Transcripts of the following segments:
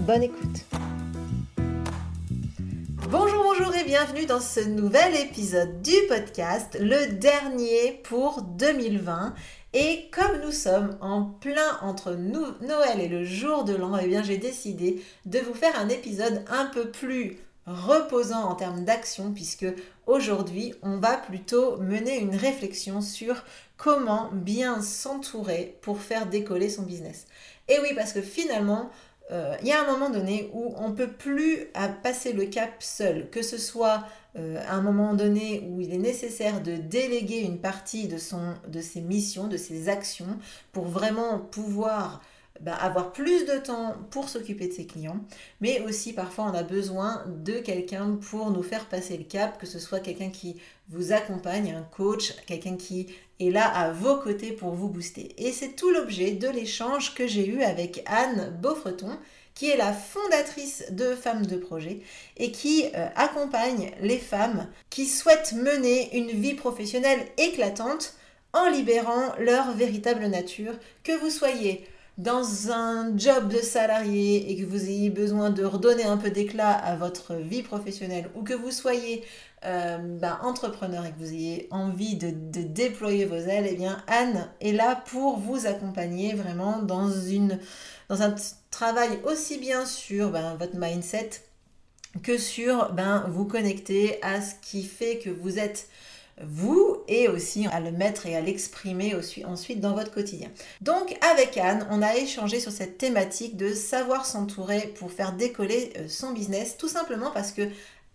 Bonne écoute. Bonjour, bonjour et bienvenue dans ce nouvel épisode du podcast, le dernier pour 2020. Et comme nous sommes en plein entre Noël et le jour de l'an, eh bien j'ai décidé de vous faire un épisode un peu plus reposant en termes d'action puisque aujourd'hui on va plutôt mener une réflexion sur comment bien s'entourer pour faire décoller son business. Et oui, parce que finalement, euh, il y a un moment donné où on ne peut plus passer le cap seul, que ce soit euh, à un moment donné où il est nécessaire de déléguer une partie de ses missions, de ses actions, pour vraiment pouvoir bah, avoir plus de temps pour s'occuper de ses clients, mais aussi parfois on a besoin de quelqu'un pour nous faire passer le cap, que ce soit quelqu'un qui vous accompagne, un coach, quelqu'un qui est là à vos côtés pour vous booster. Et c'est tout l'objet de l'échange que j'ai eu avec Anne Beaufreton, qui est la fondatrice de Femmes de Projet et qui euh, accompagne les femmes qui souhaitent mener une vie professionnelle éclatante en libérant leur véritable nature, que vous soyez dans un job de salarié et que vous ayez besoin de redonner un peu d'éclat à votre vie professionnelle ou que vous soyez euh, ben, entrepreneur et que vous ayez envie de, déployer vos ailes, eh bien Anne est là pour vous accompagner vraiment dans un travail aussi bien sur ben, votre mindset que sur ben, vous connecter à ce qui fait que vous êtes vous et aussi à le mettre et à l'exprimer ensuite dans votre quotidien. Donc avec Anne, on a échangé sur cette thématique de savoir s'entourer pour faire décoller euh, son business, tout simplement parce que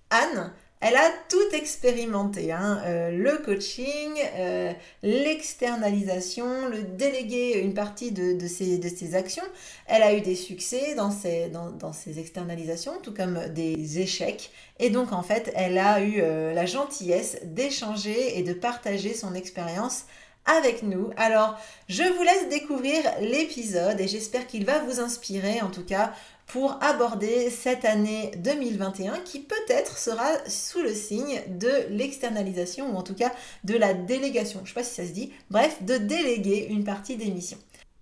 Anne, elle a tout expérimenté, hein. euh, le coaching, euh, l'externalisation, le déléguer une partie de, ses, actions. Elle a eu des succès dans ses, dans, externalisations, tout comme des échecs. Et donc en fait, elle a eu euh, la gentillesse d'échanger et de partager son expérience avec nous. Alors, je vous laisse découvrir l'épisode et j'espère qu'il va vous inspirer en tout cas pour aborder cette année 2021 qui peut-être sera sous le signe de l'externalisation ou en tout cas de la délégation. Je ne sais pas si ça se dit. Bref, de déléguer une partie des missions.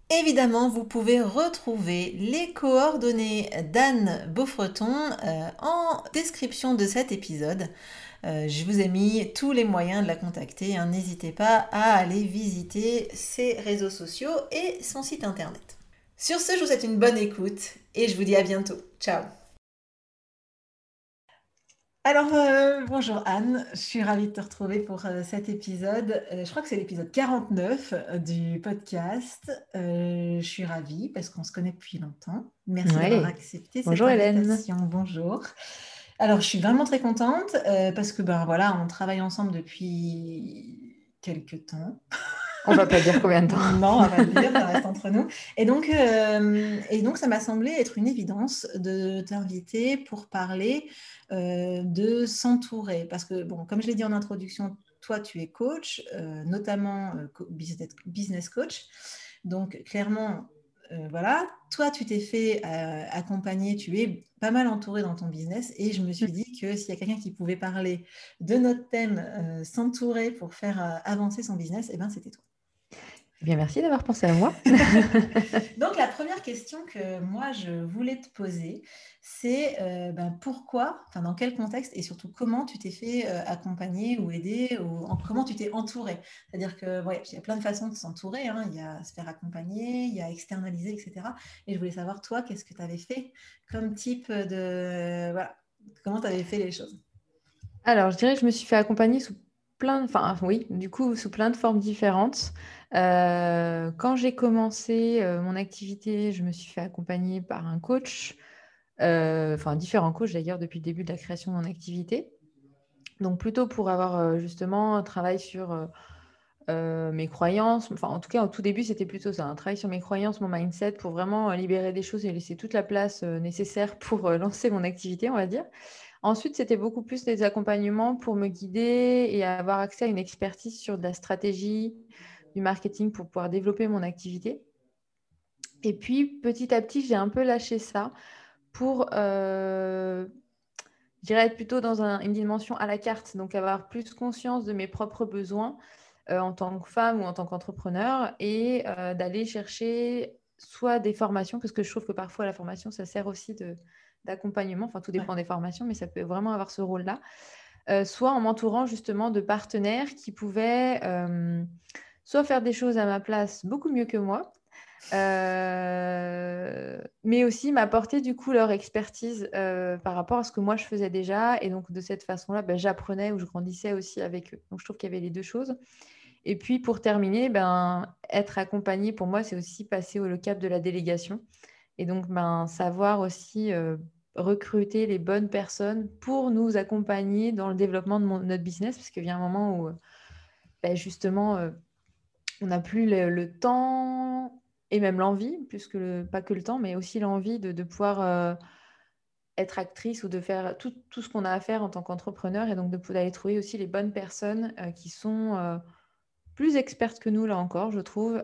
Évidemment, vous pouvez retrouver les coordonnées d'Anne Beaufreton euh, en description de cet épisode. Euh, je vous ai mis tous les moyens de la contacter. Hein. N'hésitez pas à aller visiter ses réseaux sociaux et son site internet. Sur ce, je vous souhaite une bonne écoute et je vous dis à bientôt. Ciao alors, euh, bonjour Anne, je suis ravie de te retrouver pour euh, cet épisode. Euh, je crois que c'est l'épisode 49 du podcast. je suis ravie parce qu'on se connaît depuis longtemps. Merci d'avoir accepté cette bonjour invitation. Hélène. Bonjour. Alors, je suis vraiment très contente parce que, ben voilà, on travaille ensemble depuis quelques temps. On va pas dire combien de temps. non, on va pas le dire, ça reste entre nous. Et donc, euh, et donc, ça m'a semblé être une évidence de t'inviter pour parler euh, de s'entourer. Parce que, bon, comme je l'ai dit en introduction, toi, tu es coach, euh, notamment business coach. Donc, clairement, voilà, toi, tu t'es fait accompagner, tu es pas mal entouré dans ton business et je me suis dit que s'il y a quelqu'un qui pouvait parler de notre thème, s'entourer pour faire avancer son business, eh ben, c'était toi. Eh bien, merci d'avoir pensé à moi. Donc, la première question que moi, je voulais te poser, c'est euh, ben, pourquoi, enfin, dans quel contexte et surtout comment tu t'es fait euh, accompagner ou aider ou comment tu t'es entouré. C'est-à-dire que, ouais, il y a plein de façons de s'entourer. Hein. Il y a se faire accompagner, il y a externaliser, etc. Et je voulais savoir, toi, qu'est-ce que tu avais fait comme type de. Voilà, comment tu avais fait les choses? Alors, je dirais que je me suis fait accompagner sous plein, enfin oui, du coup, sous plein de formes différentes. Euh, quand j'ai commencé euh, mon activité, je me suis fait accompagner par un coach, euh, enfin différents coachs d'ailleurs depuis le début de la création de mon activité. Donc plutôt pour avoir justement un travail sur mes croyances. Enfin, en tout cas, au tout début, c'était plutôt ça, un travail sur mes croyances, mon mindset, pour vraiment libérer des choses et laisser toute la place nécessaire pour lancer mon activité, on va dire. Ensuite, c'était beaucoup plus des accompagnements pour me guider et avoir accès à une expertise sur de la stratégie, du marketing pour pouvoir développer mon activité. Et puis, petit à petit, j'ai un peu lâché ça pour, euh, je dirais, être plutôt dans une dimension à la carte, donc avoir plus conscience de mes propres besoins euh, en tant que femme ou en tant qu'entrepreneur et euh, d'aller chercher soit des formations, parce que je trouve que parfois la formation, ça sert aussi d'accompagnement, enfin tout dépend des formations, mais ça peut vraiment avoir ce rôle-là, soit en m'entourant justement de partenaires qui pouvaient soit faire des choses à ma place beaucoup mieux que moi, euh, mais aussi m'apporter du coup leur expertise euh, par rapport à ce que moi je faisais déjà. Et donc de cette façon-là, ben, j'apprenais ou je grandissais aussi avec eux. Donc je trouve qu'il y avait les deux choses. Et puis pour terminer, ben, être accompagné pour moi, c'est aussi passer au le cap de la délégation. Et donc ben, savoir aussi euh, recruter les bonnes personnes pour nous accompagner dans le développement de notre business, parce qu'il y un moment où ben, justement on n'a plus le, temps et même l'envie, puisque pas que le temps, mais aussi l'envie de, pouvoir euh, être actrice ou de faire tout, ce qu'on a à faire en tant qu'entrepreneur et donc de pouvoir aller trouver aussi les bonnes personnes euh, qui sont euh, plus expertes que nous, là encore, je trouve,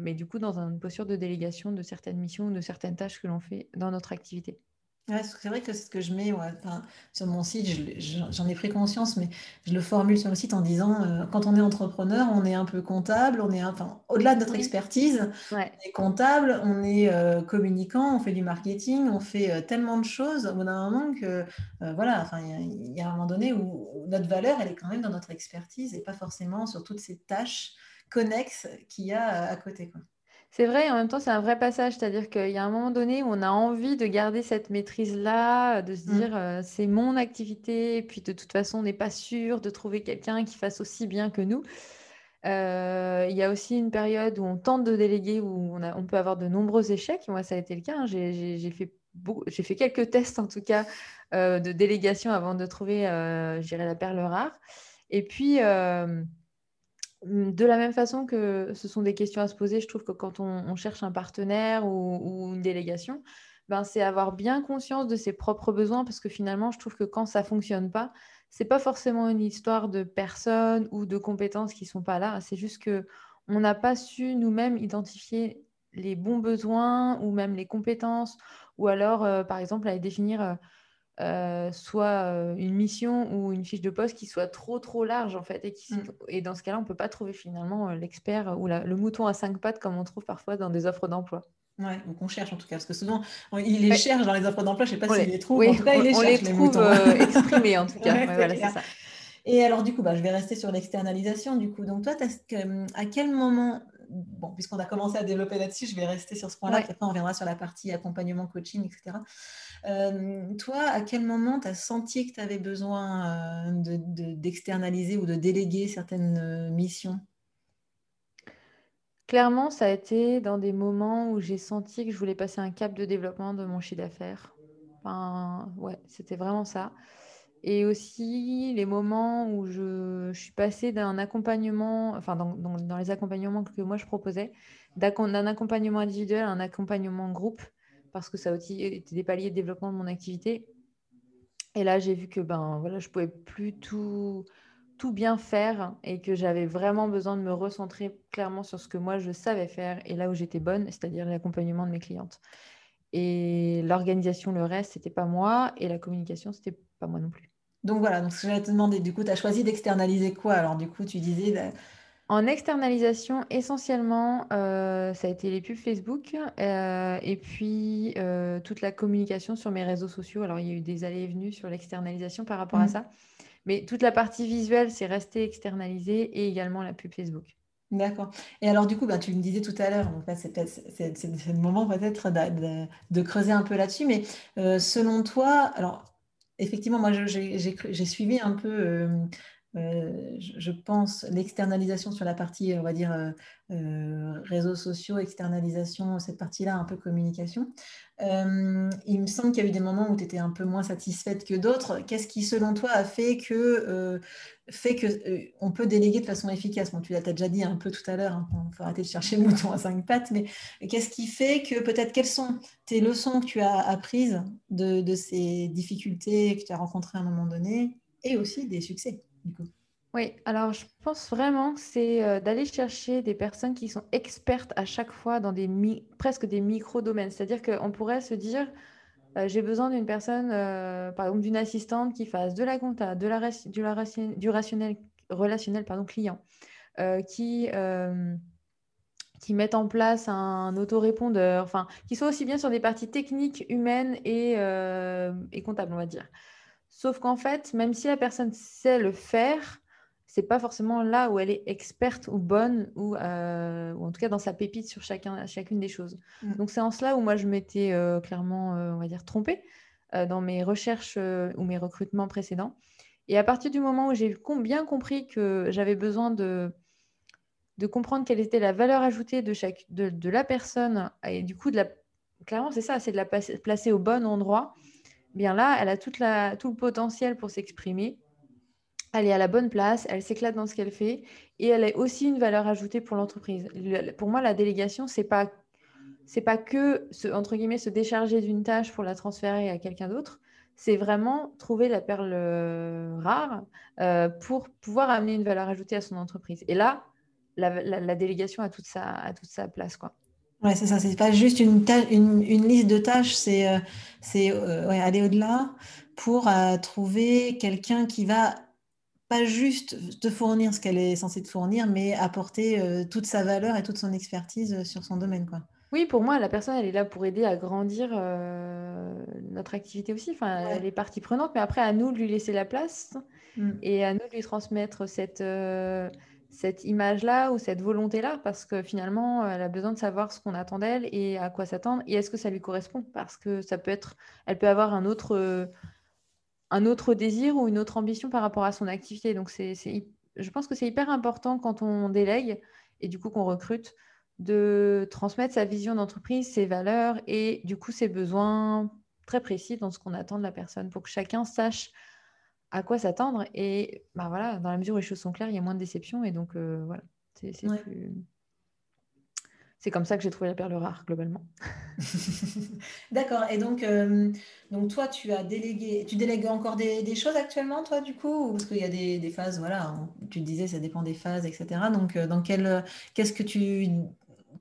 mais du coup dans une posture de délégation de certaines missions ou de certaines tâches que l'on fait dans notre activité c'est vrai que c'est ce que je mets sur mon site, j'en ai pris conscience, mais je le formule sur le site en disant euh, quand on est entrepreneur, on est un peu comptable, on est enfin, au-delà de notre expertise, on est comptable, on est euh, communicant, on fait du marketing, on fait euh, tellement de choses au bout d'un moment que voilà, enfin, il y, a un moment donné où, notre valeur, elle est quand même dans notre expertise et pas forcément sur toutes ces tâches connexes qu'il y a à côté. Quoi. C'est vrai, en même temps, c'est un vrai passage, c'est-à-dire qu'il y a un moment donné où on a envie de garder cette maîtrise-là, de se mmh. dire euh, c'est mon activité, et puis de toute façon, on n'est pas sûr de trouver quelqu'un qui fasse aussi bien que nous. Euh, il y a aussi une période où on tente de déléguer, où on, peut avoir de nombreux échecs. Moi, ça a été le cas. Hein. J'ai fait, fait, quelques tests, en tout cas, euh, de délégation avant de trouver, la perle rare. Et puis, de la même façon que ce sont des questions à se poser, je trouve que quand on, cherche un partenaire ou, une délégation, ben c'est avoir bien conscience de ses propres besoins parce que finalement, je trouve que quand ça fonctionne pas, c'est pas forcément une histoire de personnes ou de compétences qui sont pas là. C'est juste que on n'a pas su nous-mêmes identifier les bons besoins ou même les compétences ou alors, euh, par exemple, aller définir euh, euh, soit euh, une mission ou une fiche de poste qui soit trop trop large en fait et, qui, mm. et dans ce cas-là on peut pas trouver finalement euh, l'expert ou le mouton à cinq pattes comme on trouve parfois dans des offres d'emploi. Ouais, ou qu'on cherche en tout cas, parce que souvent, il les cherche dans les offres d'emploi, je ne sais pas s'il les trouve, en tout cas, il les on les, trouve exprimés en tout cas. voilà, ça. Et alors, du coup, bah, je vais rester sur l'externalisation. Du coup, donc toi, à quel moment, bon, puisqu'on a commencé à développer là-dessus, je vais rester sur ce point-là, puis après on reviendra sur la partie accompagnement, coaching, etc. Euh, toi, à quel moment tu as senti que tu avais besoin euh, d'externaliser ou de déléguer certaines euh, missions? Clairement, ça a été dans des moments où j'ai senti que je voulais passer un cap de développement de mon chiffre d'affaires. Enfin, ouais, c'était vraiment ça. Et aussi les moments où je, suis passée d'un accompagnement, enfin dans, dans, les accompagnements que moi je proposais, d'un accompagnement individuel à un accompagnement groupe parce que ça a aussi été des paliers de développement de mon activité. Et là, j'ai vu que ben, voilà, je ne pouvais plus tout, tout bien faire et que j'avais vraiment besoin de me recentrer clairement sur ce que moi, je savais faire et là où j'étais bonne, c'est-à-dire l'accompagnement de mes clientes. Et l'organisation, le reste, c'était pas moi et la communication, c'était pas moi non plus. Donc voilà, donc je vais te demander, du coup, tu as choisi d'externaliser quoi Alors du coup, tu disais en externalisation, essentiellement, euh, ça a été les pubs Facebook euh, et puis euh, toute la communication sur mes réseaux sociaux. Alors, il y a eu des allées et venues sur l'externalisation par rapport à mmh. ça. Mais toute la partie visuelle, c'est resté externalisé et également la pub Facebook. D'accord. Et alors, du coup, ben, tu me disais tout à l'heure, en fait, c'est le moment peut-être de, de, creuser un peu là-dessus, mais selon toi, alors, effectivement, moi, j'ai suivi un peu je, pense, l'externalisation sur la partie, on va dire, réseaux sociaux, externalisation, cette partie-là, un peu communication. il me semble qu'il y a eu des moments où tu étais un peu moins satisfaite que d'autres. Qu'est-ce qui, selon toi, a fait que fait que on peut déléguer de façon efficace? Tu l'as déjà dit un peu tout à l'heure, il hein, faut arrêter de chercher le mouton à cinq pattes, mais qu'est-ce qui fait que peut-être quelles sont tes leçons que tu as apprises de ces difficultés que tu as rencontrées à un moment donné et aussi des succès? Oui, alors je pense vraiment c'est euh, d'aller chercher des personnes qui sont expertes à chaque fois dans des presque des micro-domaines. C'est-à-dire qu'on pourrait se dire, euh, j'ai besoin d'une personne, euh, par exemple d'une assistante qui fasse de la compta, de la, du, la, du rationnel, relationnel pardon, client, qui, qui mette en place un autorépondeur, enfin, qui soit aussi bien sur des parties techniques, humaines et, et comptables, on va dire. Sauf qu'en fait, même si la personne sait le faire, c'est pas forcément là où elle est experte ou bonne ou, euh, en tout cas dans sa pépite sur chacun, chacune des choses. Mm. Donc c'est en cela où moi je m'étais euh, clairement, euh, on va dire, trompée dans mes recherches ou mes recrutements précédents. Et à partir du moment où j'ai bien compris que j'avais besoin de, de comprendre quelle était la valeur ajoutée de, chaque, de, la personne et du coup de la, clairement c'est ça, c'est de la placer au bon endroit bien là, elle a tout le potentiel pour s'exprimer. Elle est à la bonne place, elle s'éclate dans ce qu'elle fait et elle a aussi une valeur ajoutée pour l'entreprise. Pour moi, la délégation, c'est pas pas que se, entre guillemets se décharger d'une tâche pour la transférer à quelqu'un d'autre. C'est vraiment trouver la perle euh, rare euh, pour pouvoir amener une valeur ajoutée à son entreprise. Et là, la, délégation a toute sa, toute sa place. Quoi. Ouais, c'est ça, c'est pas juste une, une, une, liste de tâches, c'est euh, euh, ouais, aller au-delà pour euh, trouver quelqu'un qui va pas juste te fournir ce qu'elle est censée te fournir, mais apporter toute sa valeur et toute son expertise sur son domaine. Quoi. Oui, pour moi, la personne, elle est là pour aider à grandir notre activité aussi. Enfin, elle est partie prenante, mais après, à nous de lui laisser la place mmh. et à nous de lui transmettre cette cette image-là ou cette volonté-là parce que finalement, elle a besoin de savoir ce qu'on attend d'elle et à quoi s'attendre et est-ce que ça lui correspond? Parce que ça peut être, elle peut avoir un autre, un autre désir ou une autre ambition par rapport à son activité. Donc, c'est, je pense que c'est hyper important quand on délègue et du coup qu'on recrute de transmettre sa vision d'entreprise, ses valeurs et du coup ses besoins très précis dans ce qu'on attend de la personne pour que chacun sache à quoi s'attendre. Et bah voilà, dans la mesure où les choses sont claires, il y a moins de déception. Et donc, euh, voilà, c'est comme ça que j'ai trouvé la perle rare, globalement. D'accord. Et donc, euh, donc, toi, tu as délégué, tu délègues encore des, choses actuellement, toi, du coup Parce qu'il y a des, phases, voilà, tu disais, ça dépend des phases, etc. Donc, euh, dans quel, qu'est-ce que tu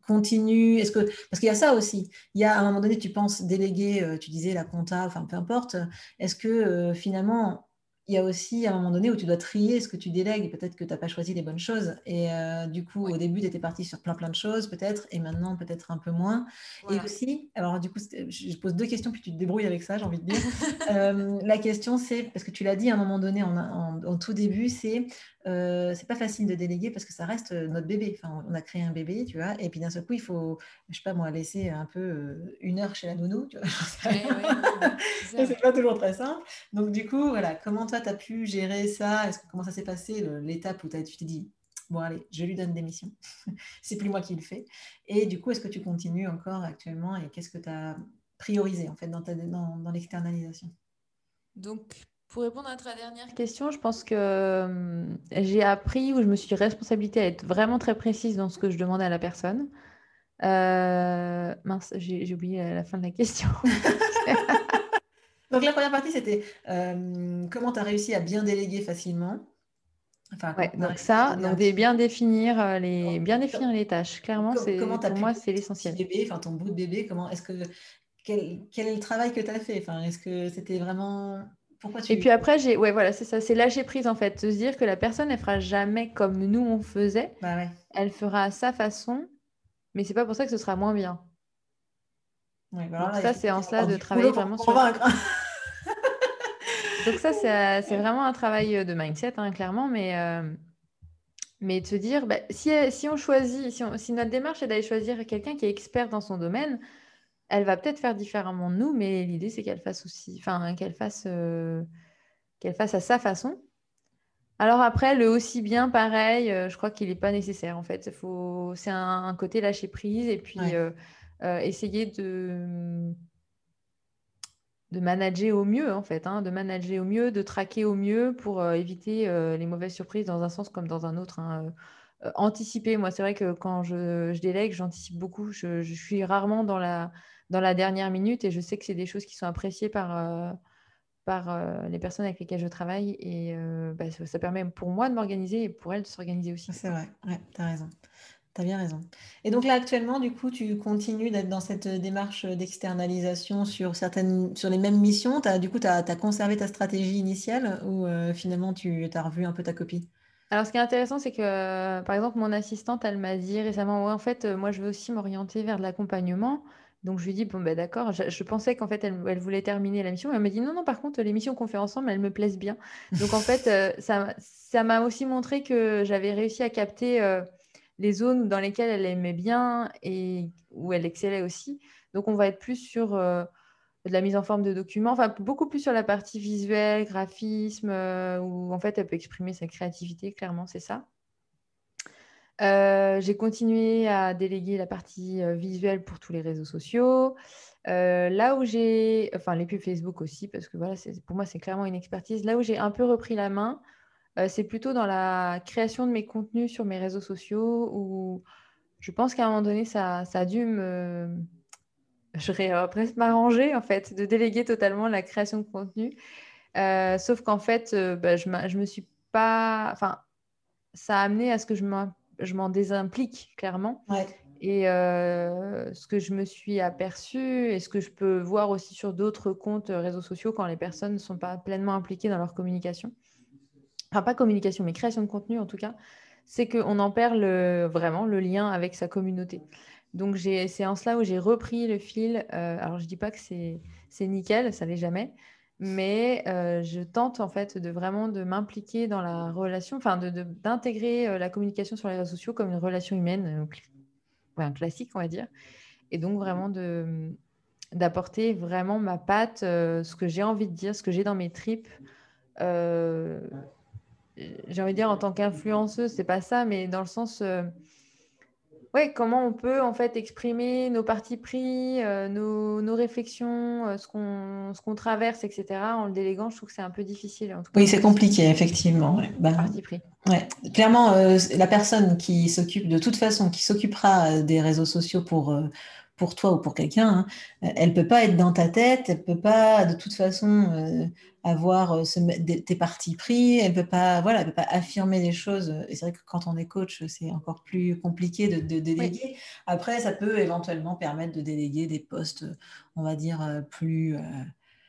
continues? Est-ce que parce qu'il y a ça aussi. Il y a à un moment donné, tu penses déléguer, tu disais la compta, enfin peu importe. Est-ce que finalement il y a aussi un moment donné où tu dois trier ce que tu délègues. Peut-être que tu n'as pas choisi les bonnes choses. Et euh, du coup, au début, tu étais parti sur plein plein de choses, peut-être, et maintenant, peut-être un peu moins. Et aussi, alors du coup, je pose deux questions, puis tu te débrouilles avec ça, j'ai envie de dire. Euh, la question, c'est, parce que tu l'as dit à un moment donné en, en tout début, c'est euh, c'est pas facile de déléguer parce que ça reste euh, notre bébé. Enfin, on a créé un bébé, tu vois, et puis d'un seul coup, il faut, je sais pas moi, laisser un peu euh, une heure chez la nounou, tu vois. c'est pas toujours très simple. Donc, du coup, voilà, comment toi, tu as pu gérer ça? Est-ce que, Comment ça s'est passé, l'étape où tu t'es dit, bon, allez, je lui donne des missions, c'est plus moi qui le fais. Et du coup, est-ce que tu continues encore actuellement et qu'est-ce que tu as priorisé en fait dans, ta, dans, dans l'externalisation? Donc, pour répondre à ta dernière question, je pense que euh, j'ai appris ou je me suis responsabilité à être vraiment très précise dans ce que je demandais à la personne. Euh, mince, j'ai oublié la fin de la question. donc la première partie, c'était euh, comment tu as réussi à bien déléguer facilement? Enfin, donc ça, donc bien définir les, bien définir les tâches. Clairement, c'est pour moi c'est l'essentiel. Bébé, enfin ton bout de bébé, comment est-ce que quel, quel, est le travail que tu as fait? Enfin, est-ce que c'était vraiment et puis après, j'ai, ouais, voilà, c'est ça, c'est lâcher prise en fait, se dire que la personne, elle fera jamais comme nous on faisait. Bah elle fera à sa façon, mais c'est pas pour ça que ce sera moins bien. Ouais, bah Donc ça, c'est en cela de travailler vraiment sur. Donc ça, c'est, c'est vraiment un travail de mindset, hein, clairement, mais. Euh, mais de se dire, bah, si, si on choisit, si, si notre démarche est d'aller choisir quelqu'un qui est expert dans son domaine, elle va peut-être faire différemment de nous, mais l'idée, c'est qu'elle fasse aussi, enfin, qu'elle fasse, euh, qu'elle fasse à sa façon. Alors après, le aussi bien, pareil, je crois qu'il n'est pas nécessaire en fait. Faut... C'est un, côté lâcher prise et puis essayer de de manager au mieux, en fait, hein, de manager au mieux, de traquer au mieux pour euh, éviter euh, les mauvaises surprises dans un sens comme dans un autre. Hein. Euh, anticiper, moi, c'est vrai que quand je, délègue, j'anticipe beaucoup. Je, suis rarement dans la, dans la dernière minute et je sais que c'est des choses qui sont appréciées par, par les personnes avec lesquelles je travaille et bah, ça, ça, permet pour moi de m'organiser et pour elles de s'organiser aussi. C'est vrai, ouais, tu as raison. Tu as bien raison. Et donc là, actuellement, du coup, tu continues d'être dans cette démarche d'externalisation sur certaines, sur les mêmes missions. As, du coup, tu as, conservé ta stratégie initiale ou euh, finalement tu as revu un peu ta copie? Alors, ce qui est intéressant, c'est que, par exemple, mon assistante, elle m'a dit récemment, ouais, en fait, moi, je veux aussi m'orienter vers de l'accompagnement. Donc, je lui dis, bon, ben d'accord, je, pensais qu'en fait, elle, elle, voulait terminer la mission. Elle m'a dit, non, non, par contre, les missions qu'on fait ensemble, elles me plaisent bien. Donc, en fait, euh, ça, ça m'a aussi montré que j'avais réussi à capter euh, les zones dans lesquelles elle aimait bien et où elle excellait aussi. Donc, on va être plus sur euh, de la mise en forme de documents, enfin, beaucoup plus sur la partie visuelle, graphisme, où en fait, elle peut exprimer sa créativité, clairement, c'est ça. Euh, j'ai continué à déléguer la partie visuelle pour tous les réseaux sociaux. là où j'ai, enfin les pubs Facebook aussi, parce que voilà, pour moi c'est clairement une expertise. Là où j'ai un peu repris la main, euh, c'est plutôt dans la création de mes contenus sur mes réseaux sociaux où je pense qu'à un moment donné, ça, a dû me. Je presque m'arranger en fait, de déléguer totalement la création de contenu. Euh, sauf qu'en fait, euh, bah, je, je me suis pas. Enfin, ça a amené à ce que je m'en désimplique clairement. Et ce que je me suis aperçue et ce que je peux voir aussi sur d'autres comptes réseaux sociaux quand les personnes ne sont pas pleinement impliquées dans leur communication, enfin pas communication, mais création de contenu en tout cas, c'est qu'on en perd vraiment le lien avec sa communauté. Donc c'est en cela où j'ai repris le fil. Euh, alors je dis pas que c'est nickel, ça l'est jamais, mais euh, je tente en fait de vraiment de m'impliquer dans la relation, enfin d'intégrer euh, la communication sur les réseaux sociaux comme une relation humaine, un classique on va dire, et donc vraiment de d'apporter vraiment ma patte, ce que j'ai envie de dire, ce que j'ai dans mes tripes. J'ai envie de dire en tant qu'influenceuse, c'est pas ça, mais dans le sens, euh, ouais, comment on peut en fait exprimer nos partis pris, euh, nos, nos, réflexions, euh, ce qu'on traverse, etc. En le déléguant, je trouve que c'est un peu difficile. En tout cas, oui, c'est compliqué, effectivement. Ouais. Parti pris. Ouais. Clairement, la personne qui s'occupe de toute façon, qui s'occupera des réseaux sociaux pour pour toi ou pour quelqu'un, hein, elle peut pas être dans ta tête, elle peut pas de toute façon avoir euh, tes partis pris, elle ne peut pas, voilà, elle peut pas affirmer des choses. Et c'est vrai que quand on est coach, c'est encore plus compliqué de, déléguer. Après, ça peut éventuellement permettre de déléguer des postes, on va dire, euh, plus. Euh,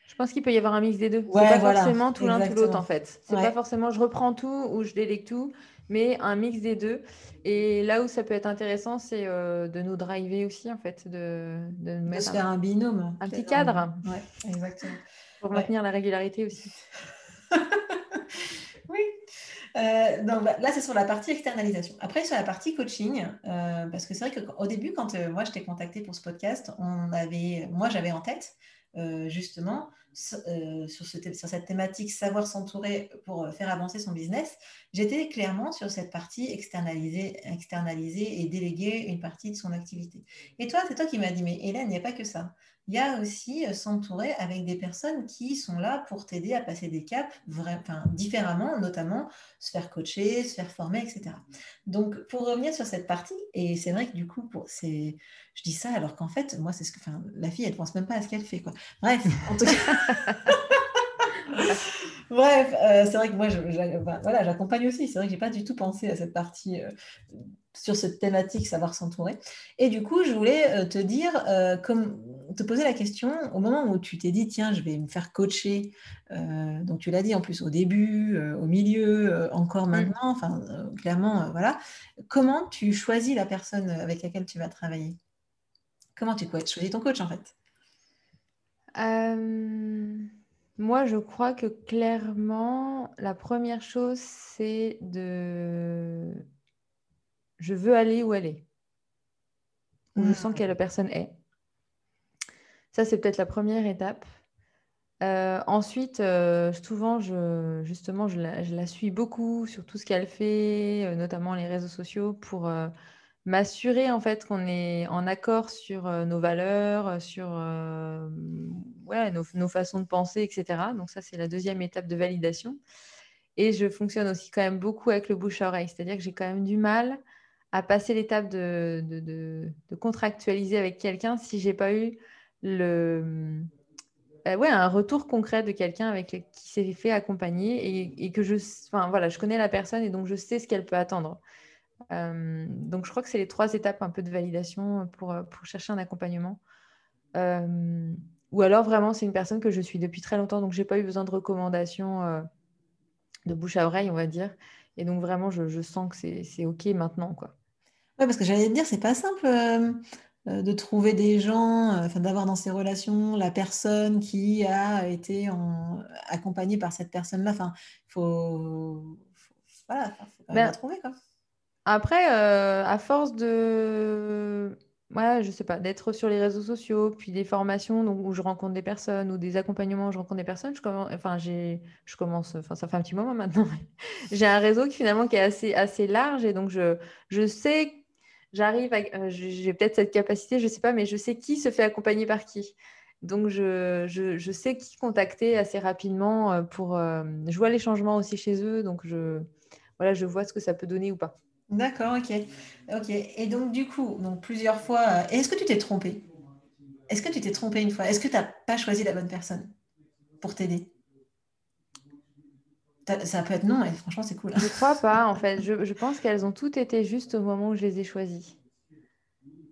je pense qu'il peut y avoir un mix des deux. c'est pas forcément tout l'un tout l'autre en fait. C'est pas forcément je reprends tout ou je délègue tout, mais un mix des deux. Et là où ça peut être intéressant, c'est de nous driver aussi en fait, de, de, mettre se faire un, binôme, un petit cadre. Ouais, exactement. Pour maintenir la régularité aussi. oui. Euh, donc bah, là, c'est sur la partie externalisation. Après, sur la partie coaching, euh, parce que c'est vrai qu'au début, quand euh, moi je t'ai contacté pour ce podcast, on avait, moi j'avais en tête justement sur, sur, cette thématique savoir s'entourer pour faire avancer son business. J'étais clairement sur cette partie externaliser, externaliser et déléguer une partie de son activité. Et toi, c'est toi qui m'as dit, mais Hélène, il n'y a pas que ça il y a aussi euh, s'entourer avec des personnes qui sont là pour t'aider à passer des caps différemment, notamment se faire coacher, se faire former, etc. Donc, pour revenir sur cette partie, et c'est vrai que du coup, pour, je dis ça alors qu'en fait, moi, c'est ce que, la fille, elle ne pense même pas à ce qu'elle fait. Quoi. Bref, en tout cas. Bref, euh, c'est vrai que moi, voilà, j'accompagne aussi. C'est vrai que je n'ai pas du tout pensé à cette partie euh, sur cette thématique, savoir s'entourer. Et du coup, je voulais euh, te dire, comme, te poser la question au moment où tu t'es dit, tiens, je vais me faire coacher. donc, tu l'as dit en plus au début, au milieu, encore mm. maintenant. Enfin, clairement, voilà. Comment tu choisis la personne avec laquelle tu vas travailler? Comment tu choisis ton coach en fait? Moi, je crois que clairement, la première chose, c'est de... Je veux aller où elle est. Où je sens que la personne est. Ça, c'est peut-être la première étape. ensuite, souvent, je, justement, je la, je la, suis beaucoup sur tout ce qu'elle fait, notamment les réseaux sociaux, pour m'assurer en fait qu'on est en accord sur euh, nos valeurs, euh, sur euh, nos, façons de penser, etc. Donc ça, c'est la deuxième étape de validation. Et je fonctionne aussi quand même beaucoup avec le bouche à oreille, c'est-à-dire que j'ai quand même du mal à passer l'étape de, contractualiser avec quelqu'un si j'ai pas eu le, ouais, un retour concret de quelqu'un avec qui s'est fait accompagner et, que je, enfin voilà, je connais la personne et donc je sais ce qu'elle peut attendre. Euh, donc, je crois que c'est les trois étapes un peu de validation pour, euh, pour chercher un accompagnement. Euh, ou alors, vraiment, c'est une personne que je suis depuis très longtemps, donc je n'ai pas eu besoin de recommandations de bouche à oreille, on va dire. Et donc, vraiment, je, je sens que c'est OK maintenant. Quoi. Ouais, parce que j'allais te dire, c'est pas simple de trouver des gens, enfin d'avoir dans ces relations la personne qui a été en... accompagnée par cette personne-là. Enfin, il faut, voilà, faut quand même ben, la trouver. Quoi. Après, euh, à force de, ouais, je sais pas, d'être sur les réseaux sociaux, puis des formations où je rencontre des personnes ou des accompagnements où je rencontre des personnes, je commence, enfin, j'ai, je commence, enfin, ça fait un petit moment maintenant. j'ai un réseau qui finalement qui est assez, assez large et donc je, je sais, j'arrive, euh, j'ai peut-être cette capacité, je sais pas, mais je sais qui se fait accompagner par qui. Donc, je, je, je sais qui contacter assez rapidement euh, pour. je vois les changements aussi chez eux, donc je, voilà, je vois ce que ça peut donner ou pas. D'accord, ok. Ok. Et donc, du coup, donc plusieurs fois, euh, est-ce que tu t'es trompé Est-ce que tu t'es trompé une fois? Est-ce que tu n'as pas choisi la bonne personne pour t'aider? Ça peut être non, et franchement, c'est cool. Je crois pas, en fait. Je, pense qu'elles ont toutes été juste au moment où je les ai choisies.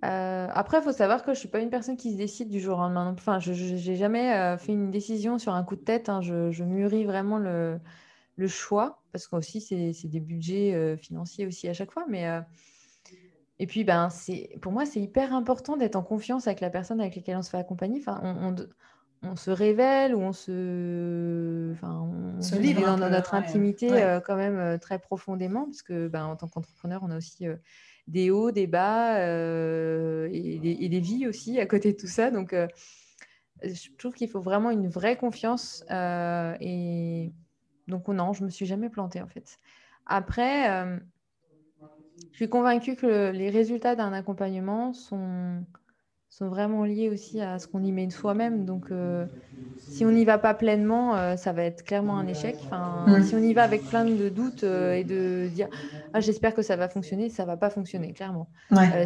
Euh, après, il faut savoir que je ne suis pas une personne qui se décide du jour au lendemain. Enfin, je n'ai jamais euh, fait une décision sur un coup de tête. Hein. Je, je, mûris vraiment le, le choix, parce qu'aussi, c'est des budgets euh, financiers aussi à chaque fois. Mais, et puis, ben, pour moi, c'est hyper important d'être en confiance avec la personne avec laquelle on se fait accompagner. Enfin, on, se révèle ou on se, enfin, on se livre dans, notre intimité euh, quand même très profondément, parce que ben, en tant qu'entrepreneur, on a aussi des hauts, des bas et, des, et, des, vies aussi à côté de tout ça. Donc, je trouve qu'il faut vraiment une vraie confiance et donc non, je me suis jamais plantée en fait. Après, euh, je suis convaincue que les résultats d'un accompagnement sont, sont vraiment liés aussi à ce qu'on y met de soi-même. Donc euh, si on n'y va pas pleinement, euh, ça va être clairement un échec. Enfin. Si on y va avec plein de doutes et de dire ah, j'espère que ça va fonctionner, ça va pas fonctionner, clairement.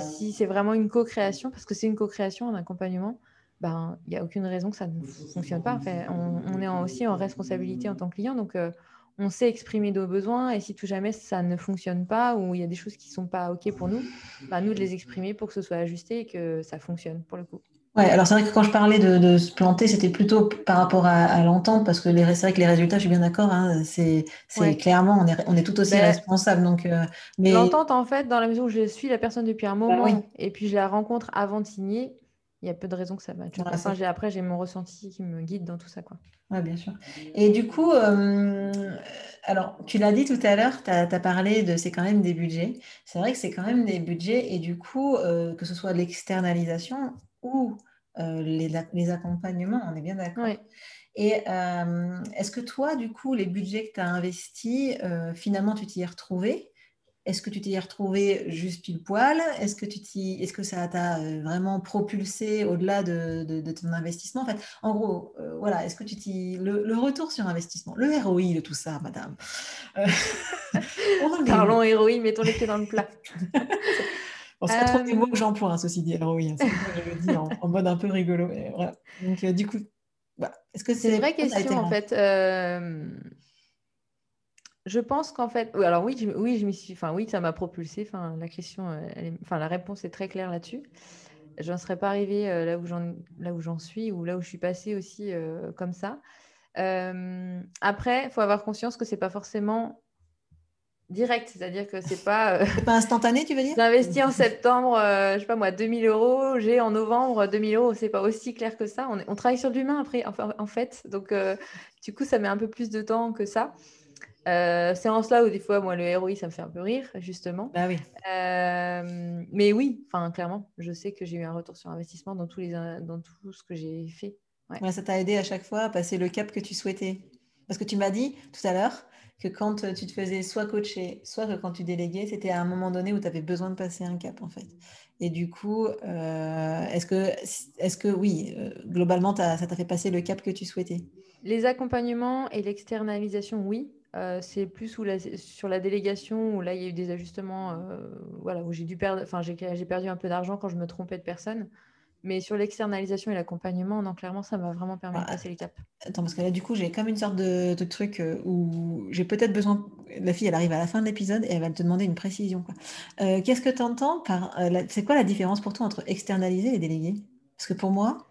si c'est vraiment une co-création, parce que c'est une co-création, un accompagnement, ben, il n'y a aucune raison que ça ne fonctionne pas. on, est aussi en responsabilité en tant que client, donc euh, on sait exprimer nos besoins et si tout jamais ça ne fonctionne pas ou il y a des choses qui ne sont pas OK pour nous, ben, nous de les exprimer pour que ce soit ajusté et que ça fonctionne pour le coup. Ouais, alors c'est vrai que quand je parlais de, se planter, c'était plutôt par rapport à, l'entente, parce que c'est vrai que les résultats, je suis bien d'accord, hein, c'est clairement, on est, on est tout aussi ben, responsable. Donc, euh, mais... L'entente, en fait, dans la mesure où je suis la personne depuis un moment et puis je la rencontre avant de signer, il y a peu de raisons que ça matche. après, j'ai mon ressenti qui me guide dans tout ça. Quoi. Oui, bien sûr. Et du coup, euh, alors, tu l'as dit tout à l'heure, tu as, parlé de c'est quand même des budgets. C'est vrai que c'est quand même des budgets. Et du coup, euh, que ce soit l'externalisation ou euh, les, les, accompagnements, on est bien d'accord. Et est-ce que toi, du coup, les budgets que tu as investis, finalement, tu t'y es retrouvé? Est-ce que tu t'y es retrouvé juste pile poil? Est-ce que, tu est-ce que ça t'a euh, vraiment propulsé au-delà de, ton investissement? En fait, en gros, euh, voilà, est-ce que tu t'y. Le, retour sur investissement, le ROI de tout ça, madame. Euh, Parlons ROI, mettons les pieds dans le plat. On c'est trop des mots que j'emploie, hein, ceci dit, ROI. Hein, je le dis en, mode un peu rigolo. Donc, du coup, bah, est-ce que c'est. C'est une vraie question, en fait je pense qu'en fait, alors oui, je, oui, je suis, enfin oui, ça m'a propulsé. Enfin, la question, euh, enfin la réponse est très claire là-dessus. Je n'en serais pas arrivée euh, là où j'en, là où j'en suis ou là où je suis passée aussi euh, comme ça. après, il faut avoir conscience que c'est pas forcément direct, c'est-à-dire que c'est pas. pas instantané, tu veux dire? J'investis en septembre, je sais pas moi, 2000 euros, j'ai en novembre 2000 euros, c'est pas aussi clair que ça. On, on travaille sur l'humain après, en fait, donc du coup, ça met un peu plus de temps que ça. Euh, c'est en cela où des fois, moi, le ROI, ça me fait un peu rire, justement. Bah oui. Euh, mais oui, enfin, clairement, je sais que j'ai eu un retour sur investissement dans, tous les, dans tout ce que j'ai fait ça t'a aidé à chaque fois à passer le cap que tu souhaitais. Parce que tu m'as dit tout à l'heure que quand tu te faisais soit coacher, soit que quand tu déléguais, c'était à un moment donné où tu avais besoin de passer un cap en fait. Et du coup, euh, est-ce que, est que oui, euh, globalement, ça t'a fait passer le cap que tu souhaitais? Les accompagnements et l'externalisation, oui. C'est plus sur la délégation où là il y a eu des ajustements, voilà, où j'ai dû perdre, enfin j'ai perdu un peu d'argent quand je me trompais de personne. Mais sur l'externalisation et l'accompagnement, non, clairement, ça m'a vraiment permis de ah, passer les caps. Attends, parce que là, du coup, j'ai comme une sorte de, truc euh, où j'ai peut-être besoin. La fille, elle arrive à la fin de l'épisode et elle va te demander une précision. Euh, qu'est-ce que tu entends par. Euh, c'est quoi la différence pour toi entre externaliser et déléguer? Parce que pour moi,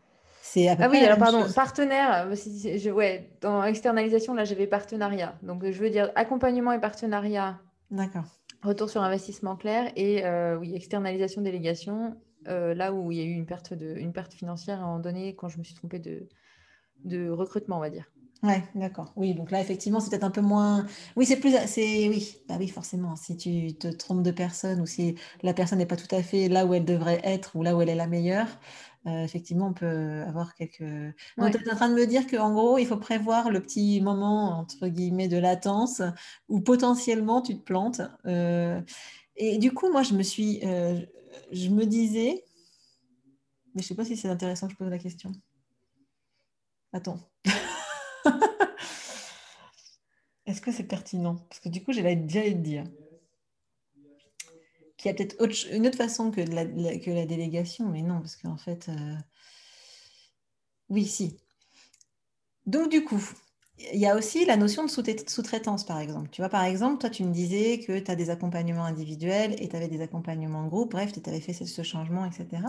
c'est à peu ah oui, alors pardon, partenaire. Je, ouais, dans externalisation, là, j'avais partenariat. Donc, je veux dire accompagnement et partenariat. D'accord. Retour sur investissement clair et oui, externalisation, délégation euh, là où il y a eu une perte, de, une perte financière à un moment donné quand je me suis trompée de, de recrutement, on va dire. Ouais, d'accord. Oui, donc là, effectivement, c'est peut-être un peu moins. Oui, c'est plus. C'est oui, bah oui, forcément. Si tu te trompes de personne ou si la personne n'est pas tout à fait là où elle devrait être ou là où elle est la meilleure, euh, effectivement, on peut avoir quelques. Donc, tu es en train de me dire qu'en gros, il faut prévoir le petit moment entre guillemets de latence où potentiellement tu te plantes. Euh, et du coup, moi, je me suis, je me disais, mais je ne sais pas si c'est intéressant que je pose la question. Attends. Est-ce que c'est pertinent? Parce que du coup, j'ai déjà à dire qu'il y a peut-être une autre façon que la, délégation, mais non, parce qu'en fait, euh, oui, si. Donc, du coup, il y a aussi la notion de sous-traitance, par exemple. Tu vois, par exemple, toi, tu me disais que tu as des accompagnements individuels et tu avais des accompagnements en groupe, bref, tu avais fait ce changement, etc.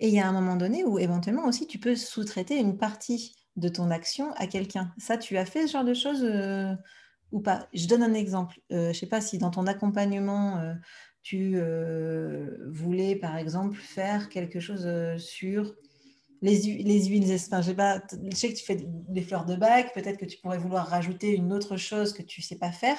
Et il y a un moment donné où éventuellement aussi, tu peux sous-traiter une partie de ton action à quelqu'un. Ça, tu as fait ce genre de choses euh, ou pas? Je donne un exemple. Euh, je ne sais pas si dans ton accompagnement, euh, tu voulais, par exemple, faire quelque chose sur les, les huiles, enfin, je, pas, je sais que tu fais des fleurs de bac, peut-être que tu pourrais vouloir rajouter une autre chose que tu ne sais pas faire.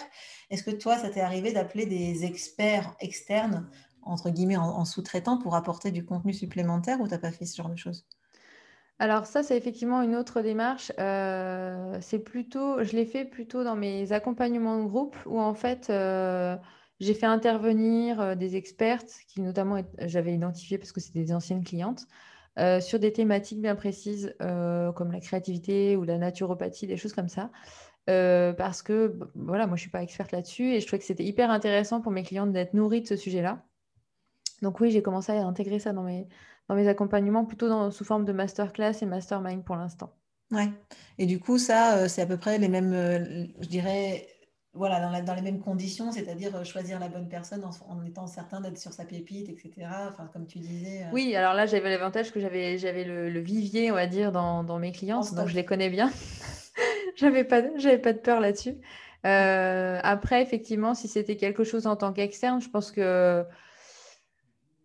Est-ce que toi, ça t'est arrivé d'appeler des experts externes, entre guillemets, en, sous-traitant pour apporter du contenu supplémentaire ou tu n'as pas fait ce genre de choses? Alors ça, c'est effectivement une autre démarche. Euh, c'est plutôt, je l'ai fait plutôt dans mes accompagnements de groupe où en fait, euh, j'ai fait intervenir euh, des expertes qui notamment j'avais identifié parce que c'était des anciennes clientes. Euh, sur des thématiques bien précises euh, comme la créativité ou la naturopathie, des choses comme ça. Parce que voilà, moi je suis pas experte là-dessus et je trouvais que c'était hyper intéressant pour mes clientes d'être nourries de ce sujet-là. Donc oui, j'ai commencé à intégrer ça dans mes, dans mes accompagnements, plutôt sous forme de masterclass et mastermind pour l'instant. Ouais. Et du coup, ça, c'est à peu près les mêmes, je dirais, voilà, dans, les mêmes conditions, c'est-à-dire euh, choisir la bonne personne en, étant certain d'être sur sa pépite, etc. Enfin, comme tu disais. Euh. Oui, alors là, j'avais l'avantage que j'avais, j'avais le, vivier, on va dire, dans, mes clients, donc je les connais bien. j'avais pas, j'avais pas de peur là-dessus. Euh, après, effectivement, si c'était quelque chose en tant qu'externe, je pense que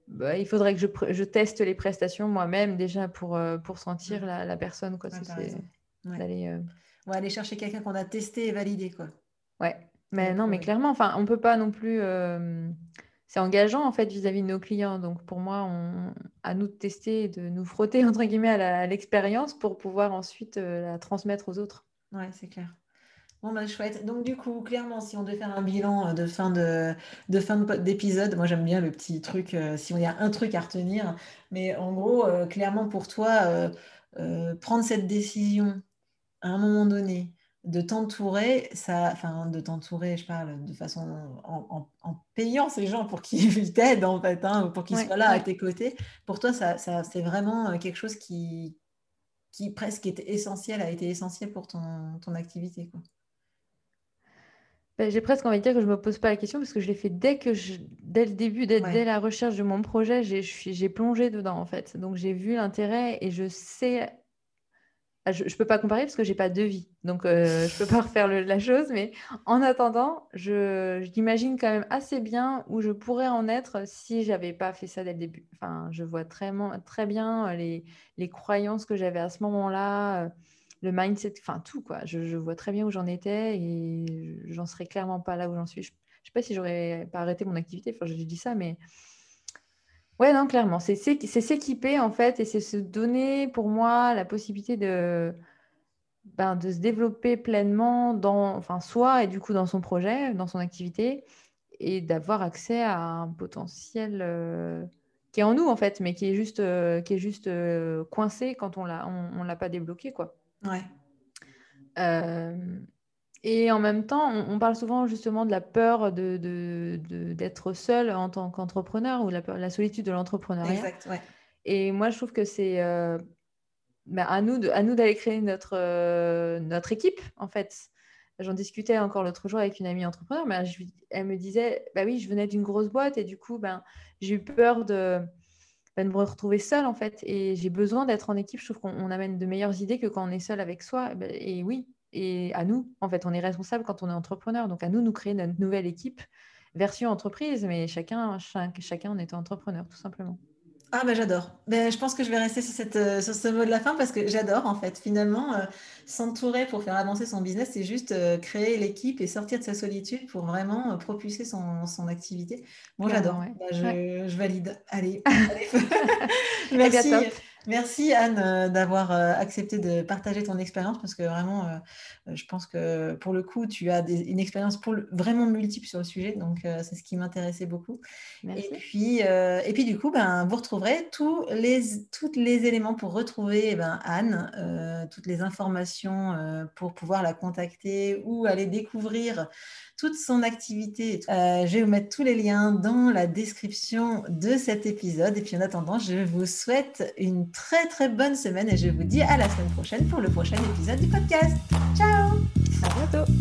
bah, il faudrait que je, je, teste les prestations moi-même déjà pour, pour sentir la, la, personne. Quoi. Ouais, aller chercher quelqu'un qu'on a testé et validé. Quoi. Ouais, mais non, mais clairement, enfin, on peut pas non plus. Euh, c'est engageant en fait vis-à-vis de nos clients. Donc pour moi, on... à nous de tester et de nous frotter entre guillemets à l'expérience pour pouvoir ensuite euh, la transmettre aux autres. Ouais, c'est clair. Bon, bah, chouette. Donc, du coup, clairement, si on devait faire un bilan euh, de fin de, de fin d'épisode, moi j'aime bien le petit truc, si on y a un truc à retenir. Mais en gros, clairement, pour toi, prendre cette décision à un moment donné, de t'entourer, ça, enfin de t'entourer, je parle de façon en, payant ces gens pour qu'ils t'aident en fait, hein, pour qu'ils soient là à tes côtés. Pour toi, ça, ça c'est vraiment euh, quelque chose qui, qui presque était essentiel, a été essentiel pour ton, ton activité. Quoi. Ben, j'ai presque envie de dire que je ne me pose pas la question parce que je l'ai fait dès que je, dès le début, dès, dès la recherche de mon projet, j'ai plongé dedans en fait. Donc j'ai vu l'intérêt et je sais ah, je ne peux pas comparer parce que je n'ai pas de vie. Donc, euh, je ne peux pas refaire la chose. Mais en attendant, je, quand même assez bien où je pourrais en être si je n'avais pas fait ça dès le début. Enfin, je vois très, bien les, les croyances que j'avais à ce moment-là, euh, le mindset, enfin tout. quoi. Je, vois très bien où j'en étais et j'en serais clairement pas là où j'en suis. Je ne sais pas si j'aurais pas arrêté mon activité. Enfin, je dis ça, mais Ouais, non, clairement. C'est s'équiper, en fait, et c'est se donner, pour moi, la possibilité de, ben, de se développer pleinement dans enfin, soi et du coup dans son projet, dans son activité, et d'avoir accès à un potentiel euh, qui est en nous, en fait, mais qui est juste, euh, qui est juste euh, coincé quand on ne l'a on, l'a pas débloqué. Quoi. Ouais. Et en même temps, on, parle souvent justement de la peur d'être de, de, seul en tant qu'entrepreneur ou la, la solitude de l'entrepreneuriat. Exact, ouais. Et moi, je trouve que c'est euh, bah, à nous d'aller créer notre, euh, notre équipe, en fait. J'en discutais encore l'autre jour avec une amie entrepreneur, mais elle me disait, bah oui, je venais d'une grosse boîte et du coup, ben, j'ai eu peur de, ben, de me retrouver seule, en fait. Et j'ai besoin d'être en équipe. Je trouve qu'on amène de meilleures idées que quand on est seul avec soi. Ben, et oui, et à nous, en fait, on est responsable quand on est entrepreneur. Donc, à nous, nous créer notre nouvelle équipe, version entreprise, mais chacun, chacun en étant entrepreneur, tout simplement. Ah ben j'adore. Ben, je pense que je vais rester sur, cette, euh, sur ce mot de la fin parce que j'adore en fait. Finalement, euh, s'entourer pour faire avancer son business, c'est juste euh, créer l'équipe et sortir de sa solitude pour vraiment propulser son, son, activité. Bon, j'adore. Ben, je, je, valide. Allez, allez. Merci. Merci Anne euh, d'avoir euh, accepté de partager ton expérience parce que vraiment, euh, je pense que pour le coup, tu as une expérience vraiment multiple sur le sujet, donc c'est ce qui m'intéressait beaucoup. Et puis, et puis du coup, ben, vous retrouverez tous les, tous les éléments pour retrouver eh ben, Anne, toutes les informations pour pouvoir la contacter ou aller découvrir toute son activité. Je vais vous mettre tous les liens dans la description de cet épisode. Et puis en attendant, je vous souhaite une très très bonne semaine et je vous dis à la semaine prochaine pour le prochain épisode du podcast. Ciao À bientôt